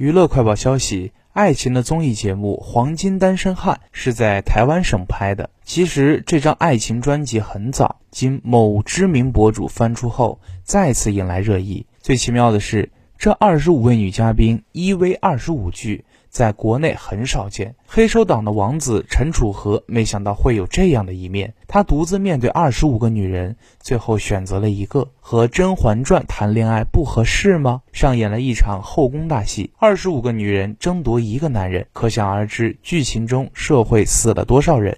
娱乐快报消息：爱情的综艺节目《黄金单身汉》是在台湾省拍的。其实这张爱情专辑很早，经某知名博主翻出后，再次引来热议。最奇妙的是，这二十五位女嘉宾一 v 二十五句。在国内很少见，黑手党的王子陈楚河没想到会有这样的一面。他独自面对二十五个女人，最后选择了一个。和《甄嬛传》谈恋爱不合适吗？上演了一场后宫大戏，二十五个女人争夺一个男人，可想而知剧情中社会死了多少人。